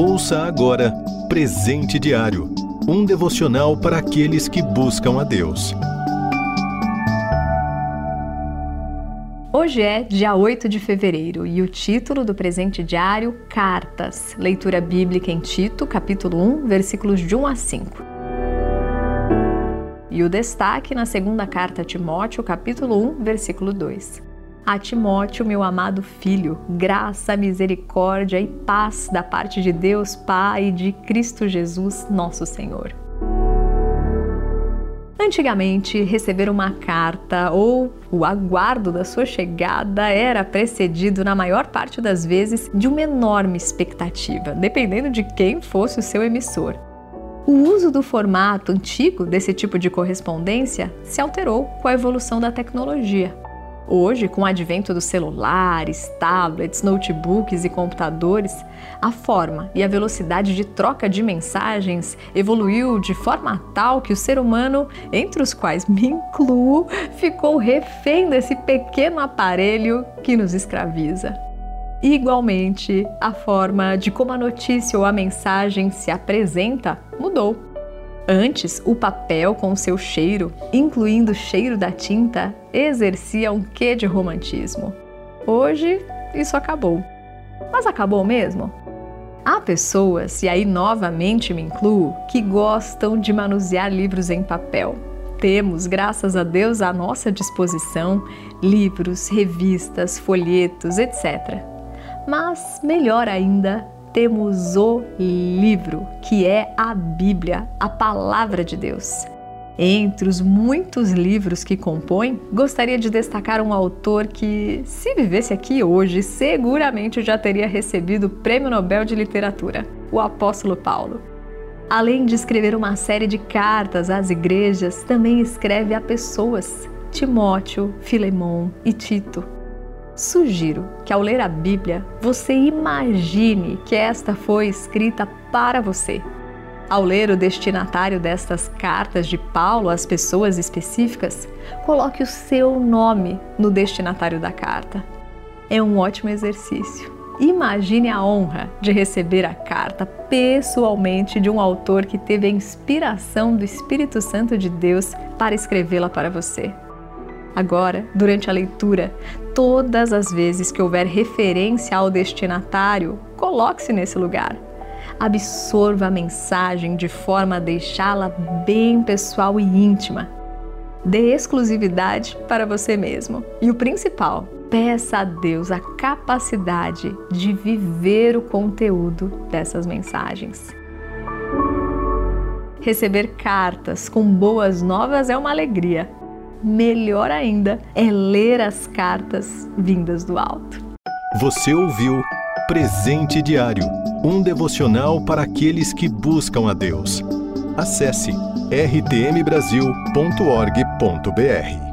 Ouça agora Presente Diário um devocional para aqueles que buscam a Deus. Hoje é dia 8 de fevereiro e o título do presente diário Cartas, leitura bíblica em Tito, capítulo 1, versículos de 1 a 5. E o destaque na segunda carta a Timóteo, capítulo 1, versículo 2. A Timóteo, meu amado filho, graça, misericórdia e paz da parte de Deus Pai e de Cristo Jesus, nosso Senhor. Antigamente, receber uma carta ou o aguardo da sua chegada era precedido, na maior parte das vezes, de uma enorme expectativa, dependendo de quem fosse o seu emissor. O uso do formato antigo desse tipo de correspondência se alterou com a evolução da tecnologia. Hoje, com o advento dos celulares, tablets, notebooks e computadores, a forma e a velocidade de troca de mensagens evoluiu de forma tal que o ser humano, entre os quais me incluo, ficou refém desse pequeno aparelho que nos escraviza. Igualmente, a forma de como a notícia ou a mensagem se apresenta mudou. Antes, o papel com seu cheiro, incluindo o cheiro da tinta, exercia um quê de romantismo. Hoje, isso acabou. Mas acabou mesmo? Há pessoas, e aí novamente me incluo, que gostam de manusear livros em papel. Temos, graças a Deus, à nossa disposição livros, revistas, folhetos, etc. Mas, melhor ainda, temos o livro, que é a Bíblia, a palavra de Deus. Entre os muitos livros que compõem, gostaria de destacar um autor que, se vivesse aqui hoje, seguramente já teria recebido o Prêmio Nobel de Literatura, o apóstolo Paulo. Além de escrever uma série de cartas às igrejas, também escreve a pessoas, Timóteo, Filemão e Tito. Sugiro que ao ler a Bíblia você imagine que esta foi escrita para você. Ao ler o destinatário destas cartas de Paulo às pessoas específicas, coloque o seu nome no destinatário da carta. É um ótimo exercício. Imagine a honra de receber a carta pessoalmente de um autor que teve a inspiração do Espírito Santo de Deus para escrevê-la para você. Agora, durante a leitura, todas as vezes que houver referência ao destinatário, coloque-se nesse lugar. Absorva a mensagem de forma a deixá-la bem pessoal e íntima. Dê exclusividade para você mesmo. E o principal, peça a Deus a capacidade de viver o conteúdo dessas mensagens. Receber cartas com boas novas é uma alegria melhor ainda é ler as cartas vindas do alto. Você ouviu Presente Diário um devocional para aqueles que buscam a Deus. Acesse rtmbrasil.org.br.